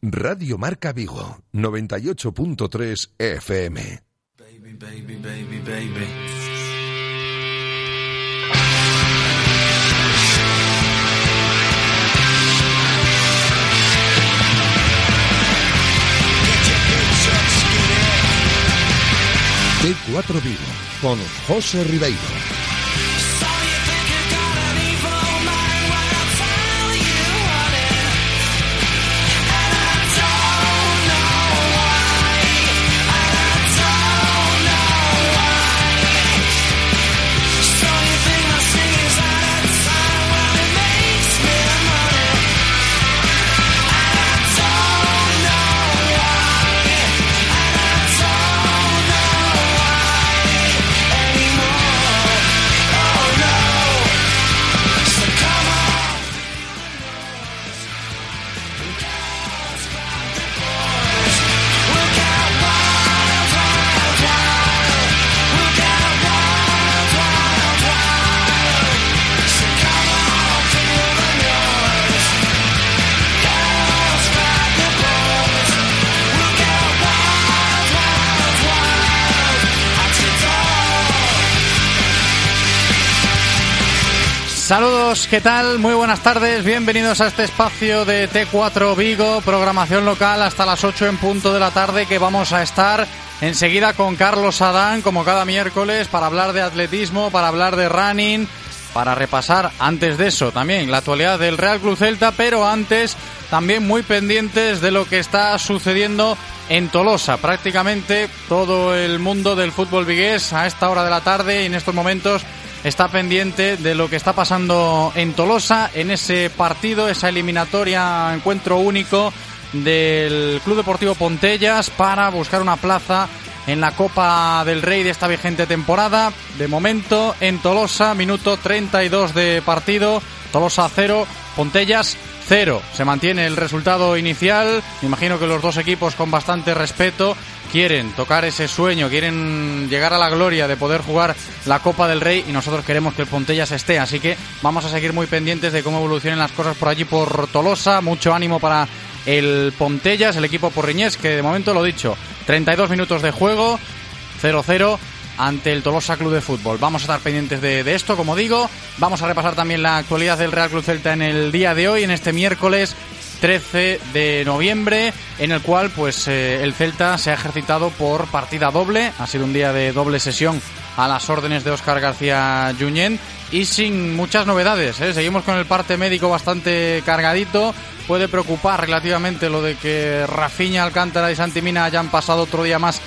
Radio Marca Vigo, 98.3 FM. Baby, baby, baby, baby. T4 Vigo, con José Ribeiro. Saludos, ¿qué tal? Muy buenas tardes, bienvenidos a este espacio de T4 Vigo, programación local hasta las 8 en punto de la tarde que vamos a estar enseguida con Carlos Adán, como cada miércoles, para hablar de atletismo, para hablar de running, para repasar antes de eso también la actualidad del Real Club Celta, pero antes también muy pendientes de lo que está sucediendo en Tolosa. Prácticamente todo el mundo del fútbol vigués a esta hora de la tarde y en estos momentos está pendiente de lo que está pasando en Tolosa, en ese partido, esa eliminatoria, encuentro único del Club Deportivo Pontellas para buscar una plaza en la Copa del Rey de esta vigente temporada. De momento, en Tolosa, minuto 32 de partido, Tolosa 0, Pontellas 0. Se mantiene el resultado inicial. Me imagino que los dos equipos con bastante respeto quieren tocar ese sueño, quieren llegar a la gloria de poder jugar la Copa del Rey y nosotros queremos que el Pontellas esté. Así que vamos a seguir muy pendientes de cómo evolucionen las cosas por allí por Tolosa. Mucho ánimo para el Pontellas, el equipo porriñés, que de momento lo dicho, 32 minutos de juego, 0-0 ante el Tolosa Club de Fútbol. Vamos a estar pendientes de, de, esto, como digo. Vamos a repasar también la actualidad del Real Club Celta en el día de hoy, en este miércoles 13 de noviembre, en el cual pues eh, el Celta se ha ejercitado por partida doble. Ha sido un día de doble sesión a las órdenes de Óscar García Junyent y sin muchas novedades. ¿eh? Seguimos con el parte médico bastante cargadito. Puede preocupar relativamente lo de que Rafiña, Alcántara y Santimina hayan pasado otro día más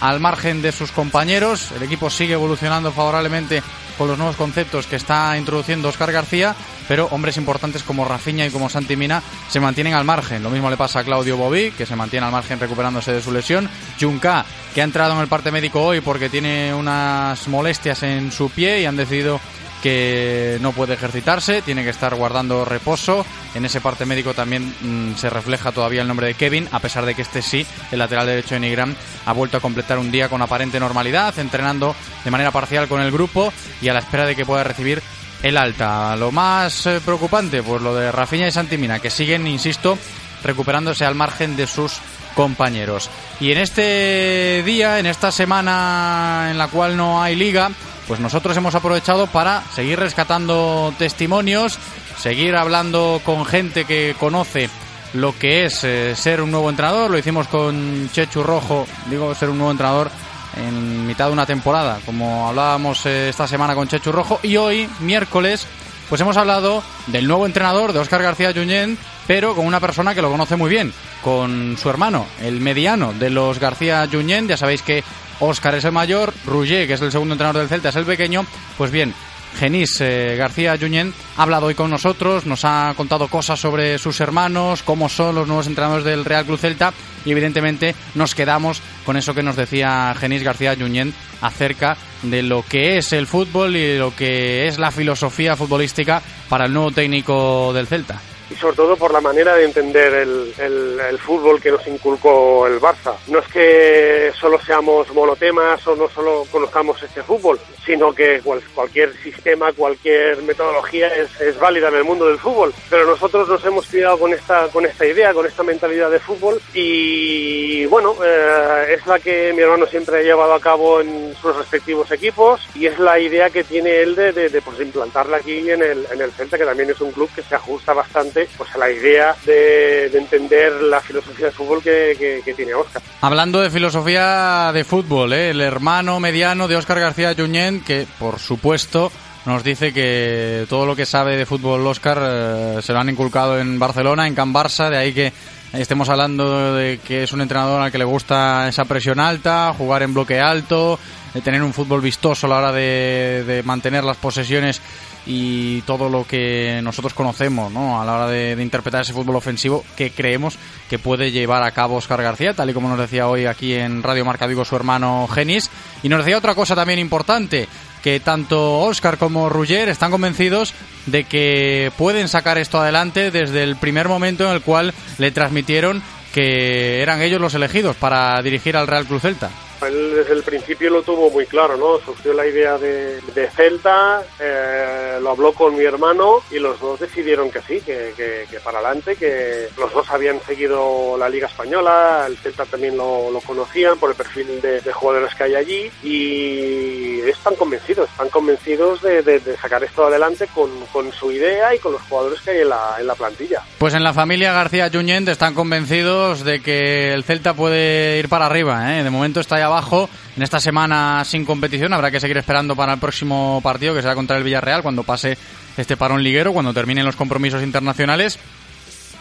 al margen de sus compañeros. El equipo sigue evolucionando favorablemente con los nuevos conceptos que está introduciendo Oscar García, pero hombres importantes como Rafinha y como Santi Mina se mantienen al margen. Lo mismo le pasa a Claudio Bobí, que se mantiene al margen recuperándose de su lesión. Junca, que ha entrado en el parte médico hoy porque tiene unas molestias en su pie y han decidido que no puede ejercitarse, tiene que estar guardando reposo. En ese parte médico también mmm, se refleja todavía el nombre de Kevin, a pesar de que este sí, el lateral derecho de Nigram, ha vuelto a completar un día con aparente normalidad, entrenando de manera parcial con el grupo y a la espera de que pueda recibir el alta. Lo más eh, preocupante, pues lo de Rafinha y Santimina, que siguen, insisto, recuperándose al margen de sus compañeros. Y en este día, en esta semana en la cual no hay liga, pues nosotros hemos aprovechado para seguir rescatando testimonios, seguir hablando con gente que conoce lo que es eh, ser un nuevo entrenador. Lo hicimos con Chechu Rojo, digo ser un nuevo entrenador en mitad de una temporada, como hablábamos eh, esta semana con Chechu Rojo. Y hoy, miércoles, pues hemos hablado del nuevo entrenador de Óscar García Junyent, pero con una persona que lo conoce muy bien, con su hermano, el mediano de los García Junyent. Ya sabéis que Óscar es el mayor, Rouget, que es el segundo entrenador del Celta, es el pequeño. Pues bien, Genís eh, García Junyent ha hablado hoy con nosotros, nos ha contado cosas sobre sus hermanos, cómo son los nuevos entrenadores del Real Club Celta y evidentemente nos quedamos con eso que nos decía Genís García Junyent acerca de lo que es el fútbol y lo que es la filosofía futbolística para el nuevo técnico del Celta. Y sobre todo por la manera de entender el, el, fútbol que nos inculcó el Barça. No es que solo seamos monotemas o no solo conozcamos este fútbol, sino que cualquier sistema, cualquier metodología es, es, válida en el mundo del fútbol. Pero nosotros nos hemos criado con esta, con esta idea, con esta mentalidad de fútbol y bueno, eh, es la que mi hermano siempre ha llevado a cabo en sus respectivos equipos y es la idea que tiene él de, de, pues, implantarla aquí en el, en el Celta, que también es un club que se ajusta bastante pues, a la idea de, entender la filosofía de fútbol que, que, tiene Oscar. Hablando de filosofía de fútbol, ¿eh? el hermano mediano de Oscar García Junyent, que por supuesto nos dice que todo lo que sabe de fútbol Oscar eh, se lo han inculcado en Barcelona, en Can Barça, de ahí que estemos hablando de que es un entrenador al que le gusta esa presión alta, jugar en bloque alto, de tener un fútbol vistoso a la hora de, mantener las posesiones y todo lo que nosotros conocemos ¿no? a la hora de, interpretar ese fútbol ofensivo que creemos que puede llevar a cabo Oscar García, tal y como nos decía hoy aquí en Radio Marca Vigo su hermano Genis. Y nos decía otra cosa también importante, que tanto Oscar como Rugger están convencidos de que pueden sacar esto adelante desde el primer momento en el cual le transmitieron que eran ellos los elegidos para dirigir al Real Club Celta. Él desde el principio lo tuvo muy claro, ¿no? Surgió la idea de, Celta, eh, lo habló con mi hermano y los dos decidieron que sí, que, para adelante, que los dos habían seguido la Liga Española, el Celta también lo, conocían por el perfil de, jugadores que hay allí y están convencidos, están convencidos de, sacar esto adelante con, su idea y con los jugadores que hay en la, en la plantilla. Pues en la familia García Junyent están convencidos de que el Celta puede ir para arriba, ¿eh? de momento está ya abajo. En esta semana sin competición habrá que seguir esperando para el próximo partido, que será contra el Villarreal, cuando pase este parón liguero, cuando terminen los compromisos internacionales.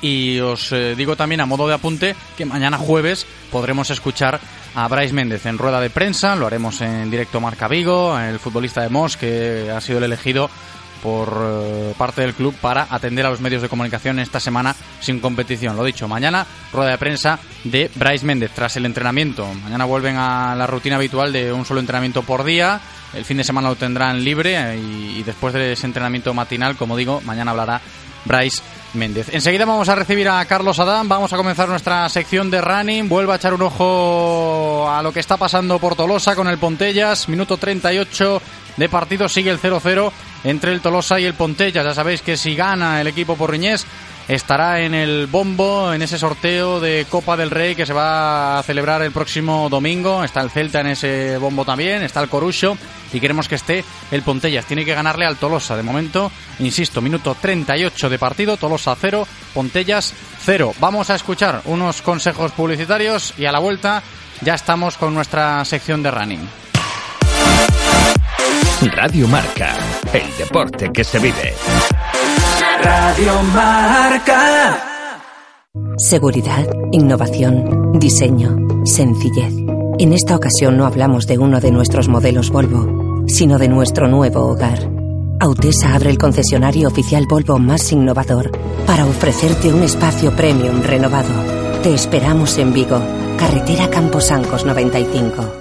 Y os eh, digo también a modo de apunte que mañana jueves podremos escuchar a Bryce Méndez en rueda de prensa, lo haremos en directo Marca Vigo, el futbolista de Mos que ha sido el elegido por eh, parte del club para atender a los medios de comunicación esta semana sin competición. Lo dicho, mañana rueda de prensa de Bryce Méndez tras el entrenamiento. Mañana vuelven a la rutina habitual de un solo entrenamiento por día. El fin de semana lo tendrán libre eh, y, después de ese entrenamiento matinal, como digo, mañana hablará Bryce Méndez. Enseguida vamos a recibir a Carlos Adán, vamos a comenzar nuestra sección de running, vuelve a echar un ojo a lo que está pasando por Tolosa con el Pontellas, minuto 38 de partido, sigue el 0-0 entre el Tolosa y el Pontella. Ya sabéis que si gana el equipo porriñés estará en el bombo en ese sorteo de Copa del Rey que se va a celebrar el próximo domingo. Está el Celta en ese bombo también, está el Corucho y queremos que esté el Pontellas. Tiene que ganarle al Tolosa. De momento, insisto, minuto 38 de partido, Tolosa 0, Pontellas 0. Vamos a escuchar unos consejos publicitarios y a la vuelta ya estamos con nuestra sección de running. Radio Marca, el deporte que se vive. Radio Marca. Seguridad, innovación, diseño, sencillez. En esta ocasión no hablamos de uno de nuestros modelos Volvo, sino de nuestro nuevo hogar. Autesa abre el concesionario oficial Volvo más innovador para ofrecerte un espacio premium renovado. Te esperamos en Vigo, carretera Camposancos 95.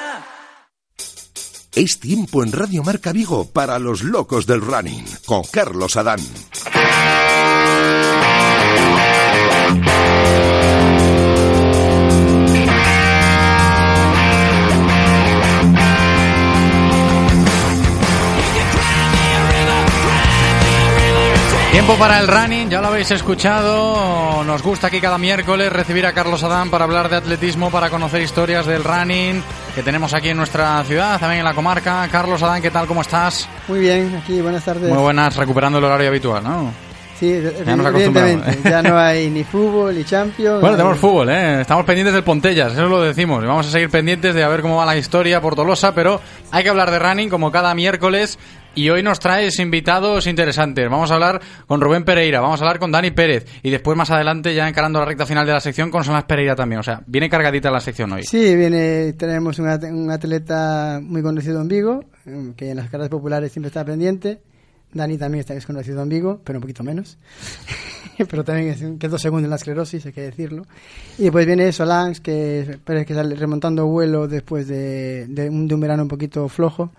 Es tiempo en Radio Marca Vigo para los locos del running con Carlos Adán. Tiempo para el running, ya lo habéis escuchado. Nos gusta aquí cada miércoles recibir a Carlos Adán para hablar de atletismo, para conocer historias del running que tenemos aquí en nuestra ciudad, también en la comarca. Carlos Adán, ¿qué tal? ¿Cómo estás? Muy bien, aquí, buenas tardes. Muy buenas, recuperando el horario habitual, ¿no? Sí, ya evidentemente. Ya no hay ni fútbol ni Champions. Bueno, tenemos fútbol, ¿eh? Estamos pendientes del Pontellas, eso lo decimos. vamos a seguir pendientes de a ver cómo va la historia por Tolosa, pero hay que hablar de running como cada miércoles Y hoy nos traes invitados interesantes. Vamos a hablar con Rubén Pereira, vamos a hablar con Dani Pérez y después más adelante ya encarando la recta final de la sección con Salas Pereira también. O sea, viene cargadita la sección hoy. Sí, viene, tenemos un, atleta muy conocido en Vigo, que en las carreras populares siempre está pendiente. Dani también está desconocido en Vigo, pero un poquito menos. pero también es, quedó segundo en la esclerosis, hay que decirlo. Y después viene Solans, que parece que sale remontando vuelo después de, de, un, de un verano un poquito flojo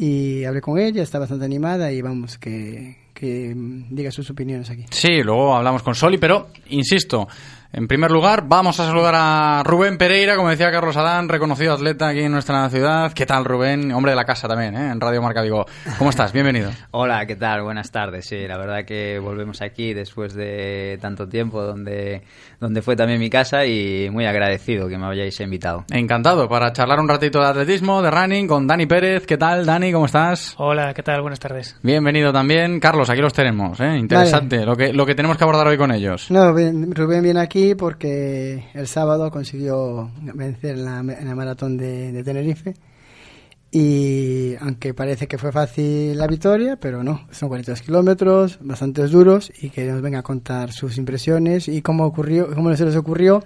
y hablé con ella, está bastante animada y vamos, que, que diga sus opiniones aquí. Sí, luego hablamos con Soli, pero insisto, en primer lugar, vamos a saludar a Rubén Pereira, como decía Carlos Adán, reconocido atleta aquí en nuestra ciudad. ¿Qué tal, Rubén? Hombre de la casa también, ¿eh? en Radio Marca Vigo. ¿Cómo estás? Bienvenido. Hola, ¿qué tal? Buenas tardes. Sí, la verdad que volvemos aquí después de tanto tiempo, donde, donde fue también mi casa y muy agradecido que me hayáis invitado. Encantado, para charlar un ratito de atletismo, de running, con Dani Pérez. ¿Qué tal, Dani? ¿Cómo estás? Hola, ¿qué tal? Buenas tardes. Bienvenido también. Carlos, aquí los tenemos, ¿eh? Interesante vale. lo, que, lo que tenemos que abordar hoy con ellos. No, Rubén viene aquí porque el sábado consiguió vencer en la, maratón de, de, Tenerife y aunque parece que fue fácil la victoria, pero no, son 42 kilómetros, bastante duros y que nos venga a contar sus impresiones y cómo ocurrió, cómo se les ocurrió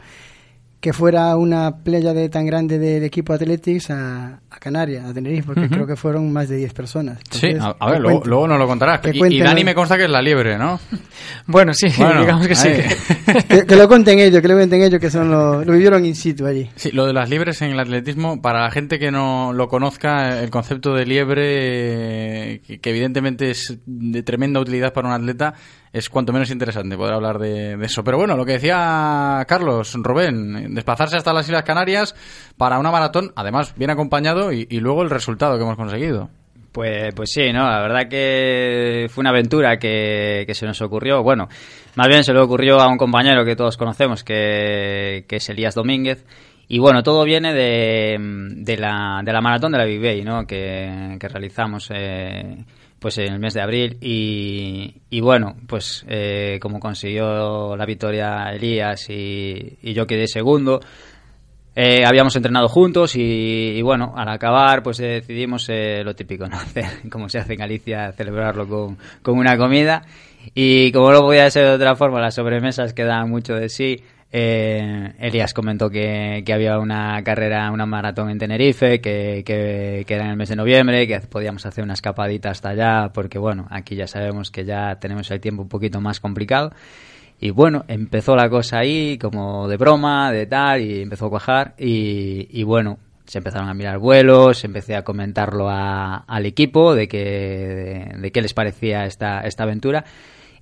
que fuera una playa de tan grande del equipo Athletics a, a Canarias, a Tenerife, porque uh -huh. creo que fueron más de 10 personas. Entonces, sí, a, a ver, luego, luego, nos lo contarás. Y, y, Dani me consta que es la liebre, ¿no? bueno, sí, bueno, digamos que sí. que, que, lo cuenten ellos, que lo cuenten ellos, que son lo, lo, vivieron in situ allí. Sí, lo de las liebres en el atletismo, para la gente que no lo conozca, el concepto de liebre, que, que evidentemente es de tremenda utilidad para un atleta, es cuanto menos interesante poder hablar de, eso. Pero bueno, lo que decía Carlos, Rubén, desplazarse hasta las Islas Canarias para una maratón, además bien acompañado y, y luego el resultado que hemos conseguido. Pues, pues sí, ¿no? La verdad que fue una aventura que, que, se nos ocurrió. Bueno, más bien se le ocurrió a un compañero que todos conocemos, que, que es Elías Domínguez. Y bueno, todo viene de, de, la, de la maratón de la Vivey, ¿no? Que, que realizamos eh, pues en el mes de abril y, y bueno, pues eh, como consiguió la victoria Elías y, yo quedé segundo, eh, habíamos entrenado juntos y, bueno, al acabar pues eh, decidimos eh, lo típico, ¿no? Como se hace en Galicia, celebrarlo con, con una comida y como no podía ser de otra forma, las sobremesas quedan mucho de sí. Eh, Elías comentó que, que, había una carrera, una maratón en Tenerife, que, que, era en el mes de noviembre, que podíamos hacer una escapadita hasta allá, porque bueno, aquí ya sabemos que ya tenemos el tiempo un poquito más complicado. Y bueno, empezó la cosa ahí, como de broma, de tal, y empezó a cuajar. Y, bueno, se empezaron a mirar vuelos, empecé a comentarlo a, al equipo de que de qué les parecía esta, esta aventura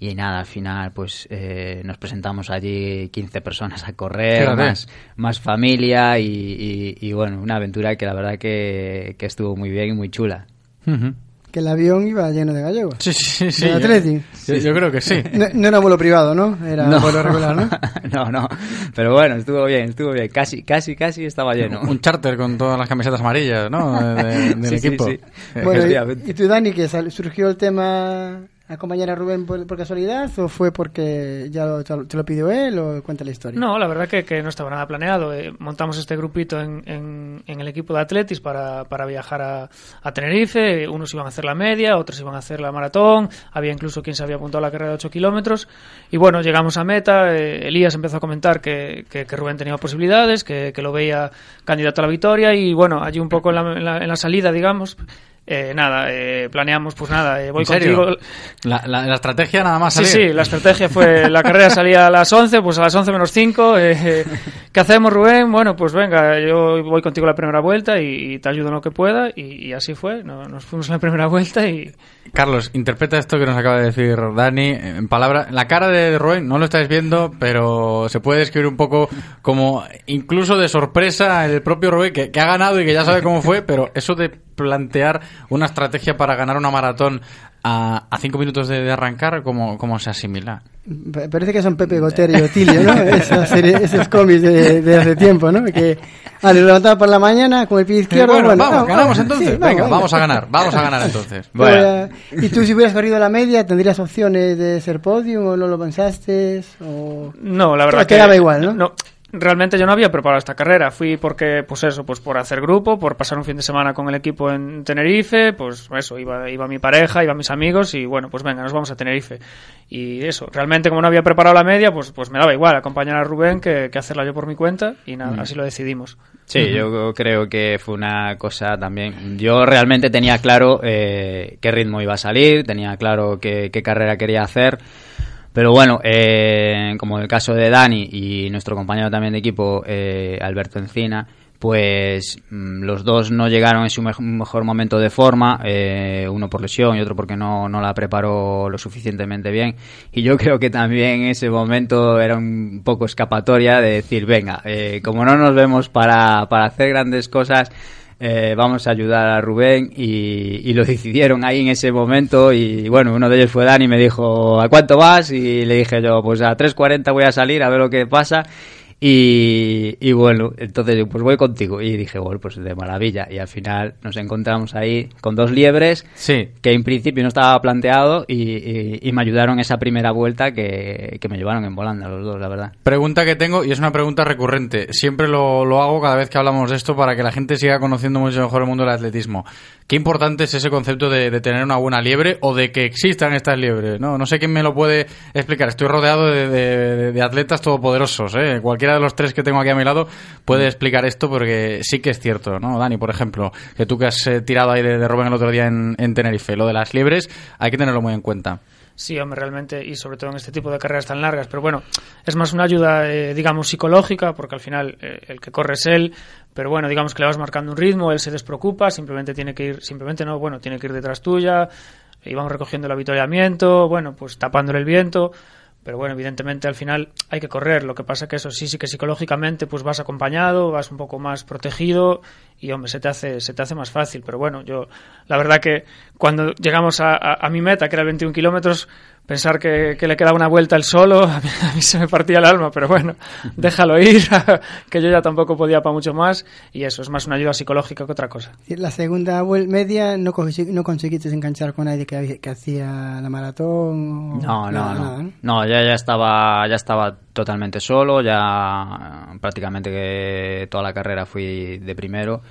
y nada, al final pues eh, nos presentamos allí 15 personas a correr, más, más familia y, y, y, bueno, una aventura que la verdad que, que estuvo muy bien y muy chula. Uh -huh. Que el avión iba lleno de gallegos. Sí, sí, sí. ¿De? Yo, yo, creo que sí. No, no, era vuelo privado, ¿no? Era no. vuelo regular, ¿no? no, no. Pero bueno, estuvo bien, estuvo bien. Casi, casi, casi estaba lleno. Un charter con todas las camisetas amarillas, ¿no? De, de, del sí, equipo. Sí, sí. Bueno, y, y tú, Dani, que surgió el tema acompañar a Rubén por, casualidad o fue porque ya lo, te lo pidió él o cuenta la historia? No, la verdad que, que no estaba nada planeado. Eh, montamos este grupito en, en, el equipo de Atletis para, para viajar a, a, Tenerife. Unos iban a hacer la media, otros iban a hacer la maratón. Había incluso quien se había apuntado a la carrera de 8 kilómetros. Y bueno, llegamos a meta. Eh, Elías empezó a comentar que, que, que Rubén tenía posibilidades, que, lo veía candidato a la victoria. Y bueno, allí un poco en la salida, digamos, eh, nada, eh, planeamos, pues nada, eh, voy contigo. La, la, la, estrategia nada más salir. Sí, sí, la estrategia fue, la carrera salía a las 11, pues a las 11 menos 5, eh, ¿qué hacemos Rubén? Bueno, pues venga, yo voy contigo la primera vuelta y, y te ayudo en lo que pueda, y, y así fue, no, nos fuimos en la primera vuelta y... Carlos, interpreta esto que nos acaba de decir Dani en palabras. La cara de Rubén no lo estáis viendo, pero se puede describir un poco como incluso de sorpresa el propio Rubén, que, que ha ganado y que ya sabe cómo fue, pero eso de plantear una estrategia para ganar una maratón a, a cinco minutos de, de arrancar, ¿cómo, ¿cómo, se asimila? Parece que son Pepe Gotero y Otilio, ¿no? Serie, esos cómics de, de, hace tiempo, ¿no? Que ah, levantaba por la mañana con el pie izquierdo. Eh, bueno, bueno, vamos, ganamos entonces. Sí, venga, venga, vamos a ganar, vamos a ganar entonces. Bueno. y tú, si hubieras corrido la media, ¿tendrías opciones de ser podium o no lo pensaste? O... No, la verdad que. quedaba igual, ¿no? No realmente yo no había preparado esta carrera. Fui porque, pues eso, pues por hacer grupo, por pasar un fin de semana con el equipo en Tenerife, pues eso, iba, iba mi pareja, iba mis amigos y bueno, pues venga, nos vamos a Tenerife. Y eso, realmente como no había preparado la media, pues, pues me daba igual acompañar a Rubén que, que hacerla yo por mi cuenta y nada, Mm. así lo decidimos. Sí, yo creo que fue una cosa también. Yo realmente tenía claro eh, qué ritmo iba a salir, tenía claro qué, qué carrera quería hacer. Pero bueno, eh, como el caso de Dani y nuestro compañero también de equipo, eh, Alberto Encina, pues mm, los dos no llegaron en su mej- mejor momento de forma, eh, uno por lesión y otro porque no, no la preparó lo suficientemente bien. Y yo creo que también ese momento era un poco escapatoria de decir, venga, eh, como no nos vemos para, para hacer grandes cosas, eh, vamos a ayudar a Rubén y, y lo decidieron ahí en ese momento y bueno, uno de ellos fue Dani y me dijo, ¿a cuánto vas? Y le dije yo, pues a 3.40 voy a salir a ver lo que pasa y, y bueno, entonces yo, pues voy contigo y dije, bueno, pues de maravilla y al final nos encontramos ahí con dos liebres Sí. que en principio no estaba planteado y, y- y me ayudaron esa primera vuelta que, que me llevaron en volanda los dos, la verdad. Pregunta que tengo, y es una pregunta recurrente. Siempre lo, lo hago cada vez que hablamos de esto para que la gente siga conociendo mucho mejor el mundo del atletismo. Qué importante es ese concepto de, de tener una buena liebre o de que existan estas liebres. No, no sé quién me lo puede explicar. Estoy rodeado de, de- de atletas todopoderosos. ¿eh? De los tres que tengo aquí a mi lado puede explicar esto porque sí que es cierto. ¿no? Dani, por ejemplo, que tú que has eh, tirado ahí de, de Rubén el otro día en, en Tenerife, lo de las liebres hay que tenerlo muy en cuenta. Sí, hombre, realmente, y sobre todo en este tipo de carreras tan largas. Pero bueno, es más una ayuda, eh, digamos, psicológica, porque al final eh, el que corre es él. Pero bueno, digamos que le vas marcando un ritmo, él se despreocupa, simplemente tiene que ir, simplemente no, bueno, tiene que ir detrás tuya, y vamos recogiendo el avituallamiento, bueno, pues tapándole el viento. Pero bueno, evidentemente al final hay que correr. Lo que pasa que eso sí, sí que psicológicamente pues vas acompañado, vas un poco más protegido y hombre, se te hace, se te hace más fácil. Pero bueno, yo la verdad que cuando llegamos a, a- a mi meta, que era 21 kilómetros, pensar que, que le quedaba una vuelta el solo, a mí, a mí se me partía el alma, pero bueno, déjalo ir, que yo ya tampoco podía para mucho más y eso es más una ayuda psicológica que otra cosa. La segunda vuel- media no, no conseguiste enganchar con nadie que, había- que hacía la maratón. o- No, no, nada, no. nada, ¿no? No, ya, ya estaba, ya estaba totalmente solo, ya eh, prácticamente toda la carrera fui de primero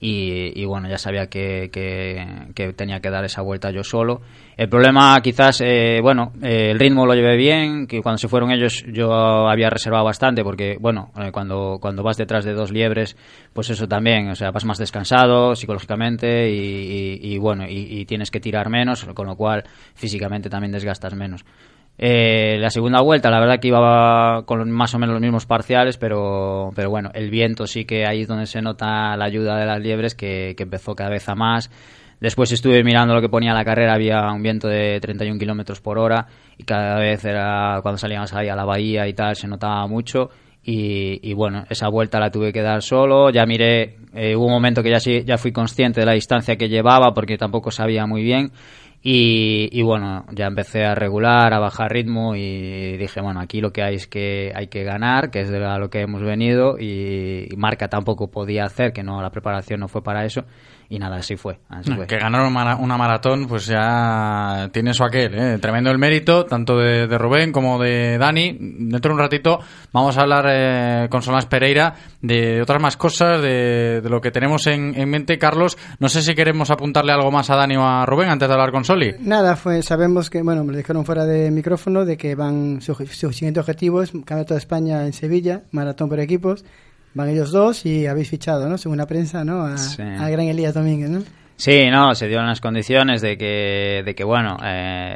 y, y bueno, ya sabía que, que- que tenía que dar esa vuelta yo solo. El problema quizás, eh, bueno, eh, el ritmo lo llevé bien, que cuando se fueron ellos yo había reservado bastante porque, bueno, eh, cuando, cuando vas detrás de dos liebres, pues eso también, o sea, vas más descansado psicológicamente y, y- y bueno, y tienes que tirar menos, con lo cual físicamente también desgastas menos. Eh, la segunda vuelta, la verdad que iba con más o menos los mismos parciales, pero, pero bueno, el viento sí que ahí es donde se nota la ayuda de las liebres, que, que empezó cada vez a más. Después estuve mirando lo que ponía la carrera, había un viento de 31 kilómetros por hora y cada vez era cuando salíamos ahí a la bahía y tal, se notaba mucho. Y, y bueno, esa vuelta la tuve que dar solo. Ya miré, eh, hubo un momento que ya, sí, ya fui consciente de la distancia que llevaba porque tampoco sabía muy bien. Y, y bueno, ya empecé a regular, a bajar ritmo y dije, bueno, aquí lo que hay es que hay que ganar, que es de lo que hemos venido y, y marca tampoco podía hacer, que no la preparación no fue para eso y nada, así fue. Así fue. Que ganar una mara- una maratón, pues ya tiene eso aquel, ¿eh? Tremendo el mérito, tanto de, de Rubén como de Dani. Dentro de un ratito vamos a hablar eh, con Solás Pereira de otras más cosas, de, de lo que tenemos en, en mente. Carlos, no sé si queremos apuntarle algo más a Dani o a Rubén antes de hablar con Soli. Nada, fue, sabemos que, bueno, me lo dijeron fuera de micrófono, de que van, su, su siguiente objetivo es Campeonato de España en Sevilla, maratón por equipos. Van ellos dos y habéis fichado, ¿no? Según la prensa, ¿no? A, Sí. a Gran Elías Domínguez, ¿no? Sí, no, se dieron las condiciones de que, de que bueno, eh,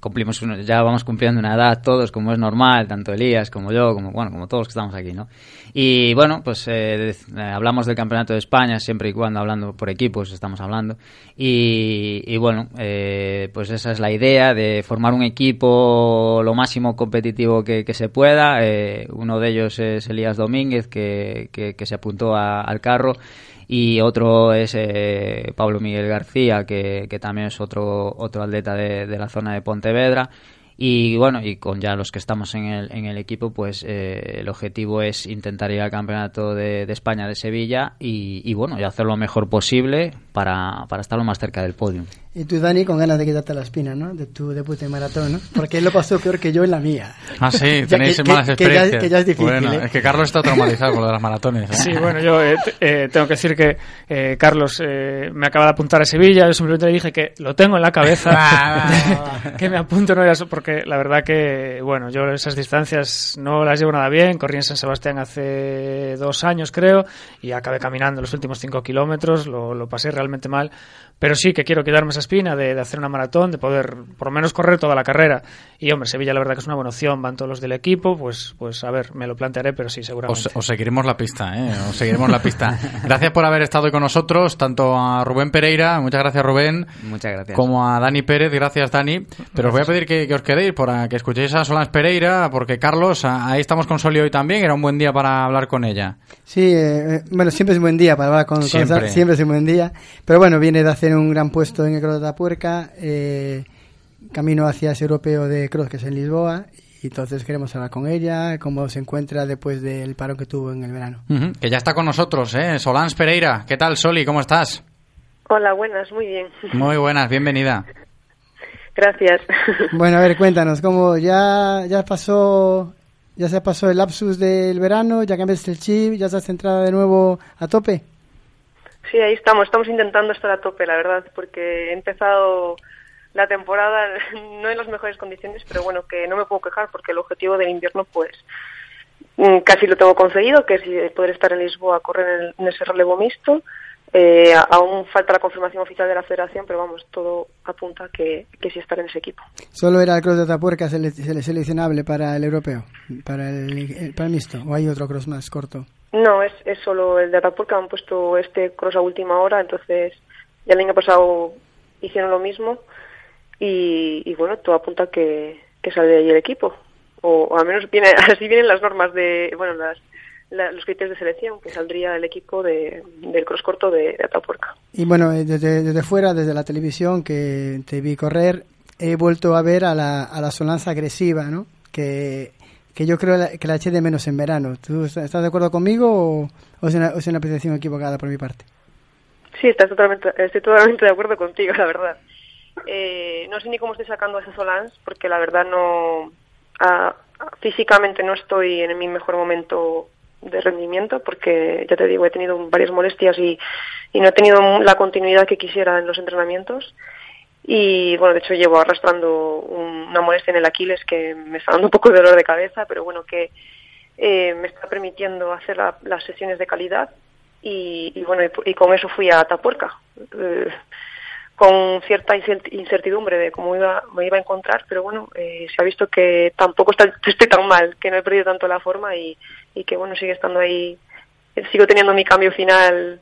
cumplimos, un- ya vamos cumpliendo una edad todos, como es normal, tanto Elías como yo, como bueno, como todos que estamos aquí, ¿no? Y bueno, pues eh, eh, hablamos del Campeonato de España, siempre y cuando hablando por equipos estamos hablando. Y, y bueno, eh, pues esa es la idea de formar un equipo lo máximo competitivo que, que se pueda. Eh, uno de ellos es Elías Domínguez, que, que- que se apuntó al carro y otro es eh, Pablo Miguel García, que, también es otro, otro atleta de la zona de Pontevedra. Y bueno, y con ya los que estamos en el, en el equipo, pues eh, el objetivo es intentar ir al campeonato de, de España de Sevilla y, y, bueno, y hacer lo mejor posible para, para estar lo más cerca del podio. Y tú, Dani, con ganas de quitarte la espina, ¿no? De tu debut en maratón, ¿no? Porque él lo pasó peor que yo en la mía. Ah, sí, tenéis que- malas que- que ya- experiencias. que ya es difícil, Bueno, ¿eh? es que Carlos está traumatizado con lo de las maratones. ¿eh? Sí, bueno, yo eh, eh, tengo que decir que eh, Carlos eh, me acaba de apuntar a Sevilla. Yo simplemente le dije que lo tengo en la cabeza. que me apunto, no era eso, porque la verdad que, bueno, yo esas distancias no las llevo nada bien. Corrí en San Sebastián hace dos años, creo, y acabé caminando los últimos cinco kilómetros. Lo, lo pasé realmente mal. Pero sí que quiero quitarme esa espina de, de hacer una maratón, de poder por lo menos correr toda la carrera. Y hombre, Sevilla la verdad que es una buena opción, van todos los del equipo, pues, pues a ver, me lo plantearé, pero sí, seguramente. Os, os seguiremos la pista, ¿eh? Os seguiremos la pista. Gracias por haber estado hoy con nosotros, tanto a Rubén Pereira, muchas gracias Rubén, Muchas gracias. como a Dani Pérez, gracias Dani. Pero os voy a pedir que, que os quedéis para que escuchéis a Solans Pereira, porque Carlos, ahí estamos con Soli hoy también, era un buen día para hablar con ella. Sí, eh, bueno, siempre es un buen día para hablar con, con Siempre. Sa- siempre es un buen día. Pero bueno, viene de hacer un gran puesto en el Cross de Atapuerca, eh, camino hacia ese europeo de Cross que es en Lisboa. Y entonces queremos hablar con ella, cómo se encuentra después del paro que tuvo en el verano. Que ya está con nosotros, ¿eh? Solans Pereira. ¿Qué tal, Soli? ¿Cómo estás? Hola, buenas, muy bien. Muy buenas, bienvenida. Gracias. Bueno, a ver, cuéntanos, ¿cómo ya, ya pasó, ya se pasó el lapsus del verano, ya cambiaste el chip, ya estás centrada de nuevo a tope? Sí, ahí estamos, estamos intentando estar a tope, la verdad, porque he empezado la temporada no en las mejores condiciones, pero bueno, que no me puedo quejar porque el objetivo del invierno pues mm, casi lo tengo conseguido, que es eh, poder estar en Lisboa correr en, el- en ese relevo mixto. Eh, aún falta la confirmación oficial de la federación, pero vamos, todo apunta que, que sí estar en ese equipo. ¿Solo era el cross de Atapuerca sele- sele- seleccionable para el europeo, para el- para el mixto, o hay otro cross más corto? No, es, es solo el de Atapuerca, han puesto este cross a última hora, entonces ya el año pasado hicieron lo mismo y, y bueno, todo apunta que, que sale ahí el equipo. O, o al menos viene, así vienen las normas de, bueno, las, la- los criterios de selección, que saldría el equipo de, del cross corto de, de Atapuerca. Y bueno, eh, desde, desde fuera, desde la televisión que te vi correr, he vuelto a ver a la, a la Solanza agresiva, ¿no? Que, que yo creo que la eché de menos en verano. ¿Tú est- estás de acuerdo conmigo o, es, una, o apreciación equivocada por mi parte? Sí, estás totalmente, estoy totalmente de acuerdo contigo, la verdad. Eh, no sé ni cómo estoy sacando a ese Solans, porque la verdad no. físicamente no estoy en mi mejor momento de rendimiento, porque ya te digo, he tenido varias molestias y no he tenido la continuidad que quisiera en los entrenamientos. Y bueno, de hecho llevo arrastrando un- una molestia en el Aquiles que me está dando un poco de dolor de cabeza, pero bueno, que eh, me está permitiendo hacer la- las sesiones de calidad y, y bueno, y, con eso fui a Atapuerca, eh, con cierta incert- incertidumbre de cómo iba, me iba a encontrar, pero bueno, eh, se ha visto que tampoco está, estoy tan mal, que no he perdido tanto la forma y, y que bueno, sigue estando ahí, eh, sigo teniendo mi cambio final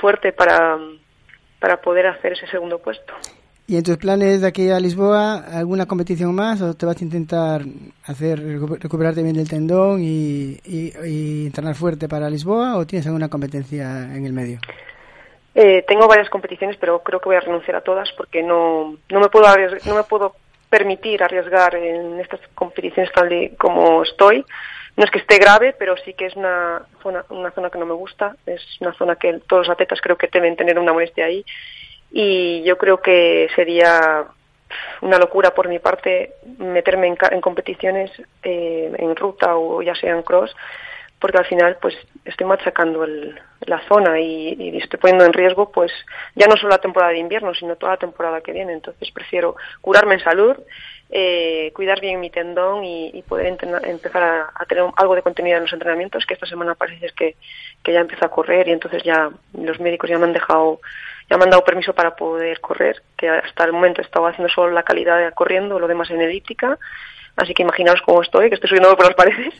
fuerte para, para poder hacer ese segundo puesto. ¿Y en tus planes de aquí a Lisboa, alguna competición más o te vas a intentar hacer recu- recuperarte bien del tendón y, entrenar fuerte para Lisboa o tienes alguna competencia en el medio? Eh, tengo varias competiciones, pero creo que voy a renunciar a todas porque no, no me puedo no me puedo permitir arriesgar en estas competiciones tal y como estoy. No es que esté grave, pero sí que es una zona, una zona que no me gusta. Es una zona que todos los atletas creo que deben tener una molestia ahí. Y yo creo que sería una locura por mi parte meterme en, en competiciones eh, en ruta o ya sea en cross porque al final pues estoy machacando el- la zona y estoy poniendo en riesgo pues ya no solo la temporada de invierno sino toda la temporada que viene. Entonces prefiero curarme en salud eh, cuidar bien mi tendón y, y poder entrenar- empezar a, a tener algo de continuidad en los entrenamientos que esta semana parece que, que ya empiezo a correr y entonces ya los médicos ya me han dejado ya me han dado permiso para poder correr que hasta el momento he estado haciendo solo la calidad de corriendo lo demás en elíptica así que imaginaos cómo estoy que estoy subiendo por las paredes.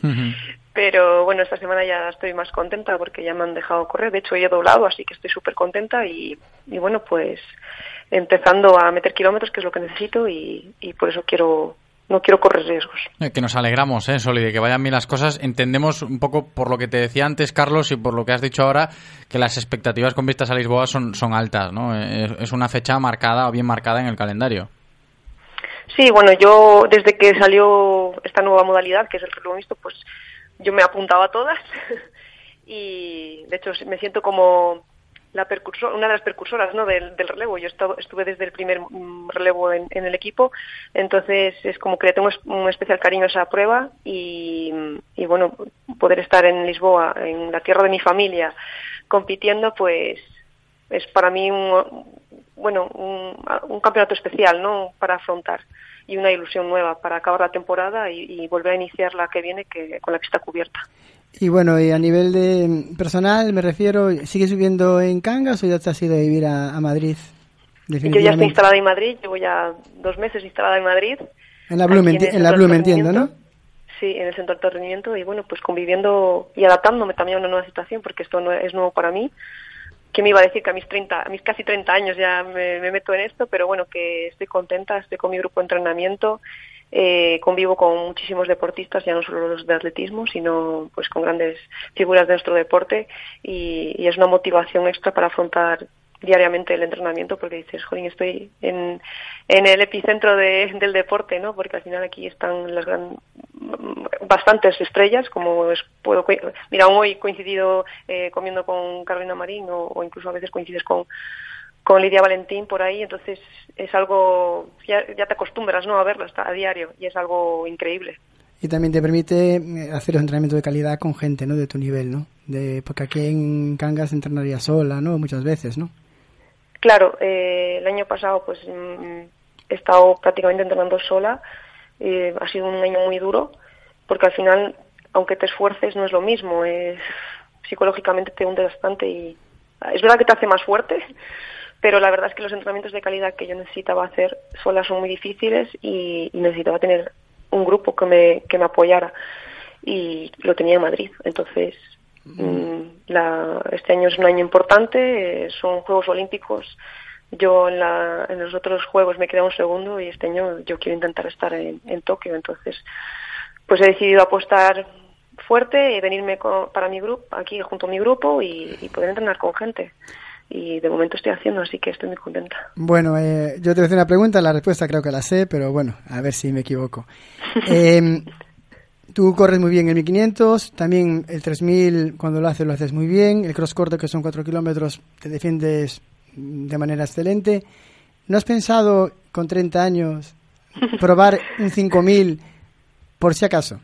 Pero bueno, esta semana ya estoy más contenta porque ya me han dejado correr. De hecho, he doblado, así que estoy súper contenta y, y bueno, pues empezando a meter kilómetros, que es lo que necesito y, y por eso quiero no quiero correr riesgos. Eh, Que nos alegramos, ¿eh, Soli, de que vayan bien las cosas. Entendemos un poco por lo que te decía antes, Carlos, y por lo que has dicho ahora, que las expectativas con vistas a Lisboa son, son altas, ¿no? Eh, Es, una fecha marcada o bien marcada en el calendario. Sí, bueno, yo desde que salió esta nueva modalidad, que es el relevo mixto, pues yo me apuntaba a todas y de hecho me siento como la percursor, una de las percursoras ¿no? del, relevo. Yo estuve desde el primer mm, relevo en, el equipo, entonces es como que le tengo un especial cariño a esa prueba y, y, bueno, poder estar en Lisboa, en la tierra de mi familia, compitiendo, pues es para mí un, bueno, un, campeonato especial ¿no? para afrontar y una ilusión nueva para acabar la temporada y, y volver a iniciar la que viene que, con la pista cubierta. Y bueno, y a nivel de personal, me refiero, ¿sigues viviendo en Cangas o ya te has ido a vivir a, a Madrid? Yo ya estoy instalada en Madrid, llevo ya dos meses instalada en Madrid. En la Bloom, en, en la Bloom entiendo, ¿no? Sí, en el centro de rendimiento y bueno, pues conviviendo y adaptándome también a una nueva situación porque esto no es nuevo para mí. que me iba a decir que a mis 30, a mis casi 30 años ya me, me meto en esto? Pero bueno, que estoy contenta, estoy con mi grupo de entrenamiento eh, convivo con muchísimos deportistas, ya no solo los de atletismo, sino pues con grandes figuras de nuestro deporte y, y es una motivación extra para afrontar diariamente el entrenamiento porque dices, joder, estoy en, el epicentro de, del deporte, ¿no? Porque al final aquí están las gran, bastantes estrellas, como es, puedo, mira, hoy he coincidido eh, comiendo con Carolina Marín o, o incluso a veces coincides con, con Lidia Valentín por ahí, entonces es algo, ya, ya te acostumbras ¿no? a verlo a diario y es algo increíble. Y también te permite eh, hacer un entrenamiento de calidad con gente, ¿no? De tu nivel, ¿no? De, porque aquí en Cangas entrenaría sola, ¿no? Muchas veces, ¿no? Claro, eh, el año pasado pues mm, he estado prácticamente entrenando sola. Eh, ha sido un año muy duro porque al final, aunque te esfuerces, no es lo mismo. Psicológicamente te hunde bastante y es verdad que te hace más fuerte, pero la verdad es que los entrenamientos de calidad que yo necesitaba hacer sola son muy difíciles y, y necesitaba tener un grupo que me, que me apoyara y lo tenía en Madrid. Entonces, mm, la, este año es un año importante, eh, son Juegos Olímpicos. Yo en, la, en los otros Juegos me quedé un segundo y este año yo quiero intentar estar en, en Tokio. Entonces, pues he decidido apostar fuerte y venirme con, para mi grupo, aquí junto a mi grupo y, y poder entrenar con gente y de momento estoy haciendo, así que estoy muy contenta. Bueno, eh, yo te voy a hacer una pregunta, la respuesta creo que la sé, pero bueno, a ver si me equivoco. Eh, tú corres muy bien el 1500, también el 3000 cuando lo haces lo haces muy bien, el cross corto que son 4 kilómetros te defiendes de manera excelente. ¿No has pensado con 30 años probar un 5000 por si acaso?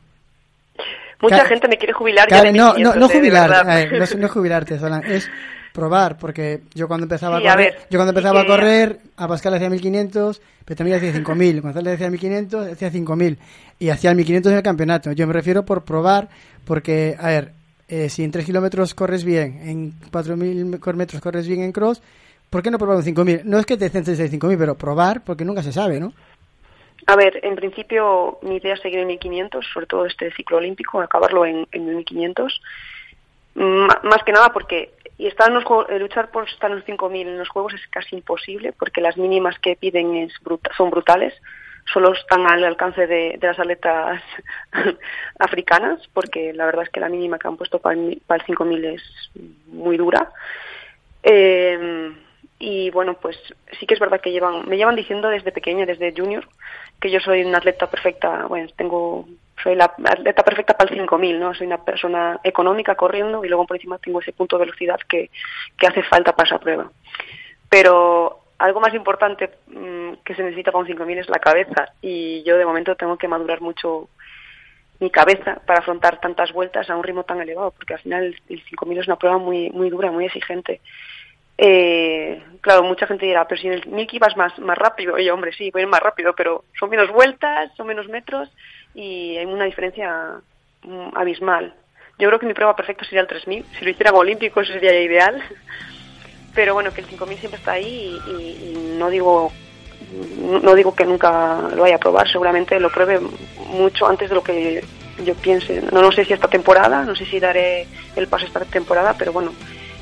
Mucha Ca gente me quiere jubilar. Ya no, no, no, jubilar, eh, no, no jubilarte, Solán, es probar, porque yo cuando empezaba sí, a correr, a ver, yo cuando empezaba a correr, a Pascal hacía 1500, pero también hacía 5000, cuando le decía 1500, hacía 5000 y hacía el 1500 en el campeonato. Yo me refiero por probar, porque, a ver, eh, si en 3 kilómetros corres bien, en 4000 metros corres bien en cross, ¿por qué no probar un 5000? No es que te centres en 5000, pero probar, porque nunca se sabe, ¿no? A ver, en principio mi idea es seguir en 1500, sobre todo este ciclo olímpico, acabarlo en, en 1500. M más que nada porque y estar en los juegos, luchar por estar en los 5.000 en los juegos es casi imposible porque las mínimas que piden es bruta, son brutales. Solo están al alcance de, de las atletas africanas porque la verdad es que la mínima que han puesto para el, para el 5.000 es muy dura. Eh, y bueno pues sí que es verdad que llevan me llevan diciendo desde pequeña desde junior que yo soy una atleta perfecta. Bueno tengo soy la atleta perfecta para el 5000, ¿no? Soy una persona económica corriendo y luego por encima tengo ese punto de velocidad que, que hace falta para esa prueba. Pero algo más importante mmm, que se necesita para un 5000 es la cabeza y yo de momento tengo que madurar mucho mi cabeza para afrontar tantas vueltas a un ritmo tan elevado, porque al final el, el 5000 es una prueba muy muy dura, muy exigente. Eh, claro, mucha gente dirá, pero si en el 1000 ibas más, más rápido, y hombre, sí, voy más rápido, pero son menos vueltas, son menos metros y hay una diferencia abismal. Yo creo que mi prueba perfecta sería el 3000. Si lo hicieran olímpico, eso sería ideal. Pero bueno, que el 5000 siempre está ahí y, y, no digo no digo que nunca lo vaya a probar. Seguramente lo pruebe mucho antes de lo que yo piense. No, no sé si esta temporada, no sé si daré el paso esta temporada, pero bueno,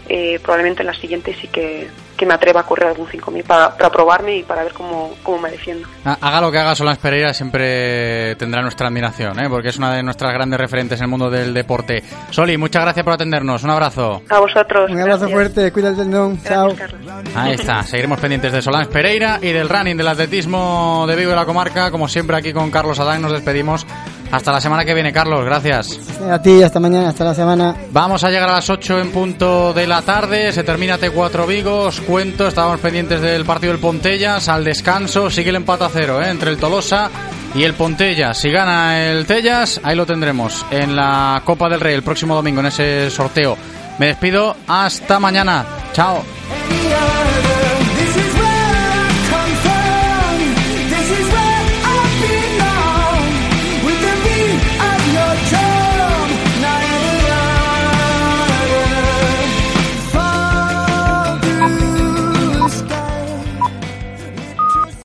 eh, probablemente en la siguiente sí que, que me atreva a correr algún 5.000 para, para probarme y para ver cómo, cómo me defiendo. Ha- Haga lo que haga, Solans Pereira siempre tendrá nuestra admiración, ¿eh? porque es una de nuestras grandes referentes en el mundo del deporte. Soli, muchas gracias por atendernos. Un abrazo. A vosotros. Un abrazo gracias. fuerte, cuida el tendón. Chao. Ahí está, seguiremos pendientes de Solans Pereira y del running, del atletismo de Vigo y la comarca. Como siempre, aquí con Carlos Adán nos despedimos. Hasta la semana que viene, Carlos. Gracias. A ti, hasta mañana, hasta la semana. Vamos a llegar a las 8 en punto de la tarde. Se termina T4 Vigo. Os cuento, estábamos pendientes del partido del Pontellas. Al descanso sigue el empate a cero ¿eh? entre el Tolosa y el Pontellas. Si gana el Tellas, ahí lo tendremos en la Copa del Rey el próximo domingo en ese sorteo. Me despido. Hasta mañana. Chao.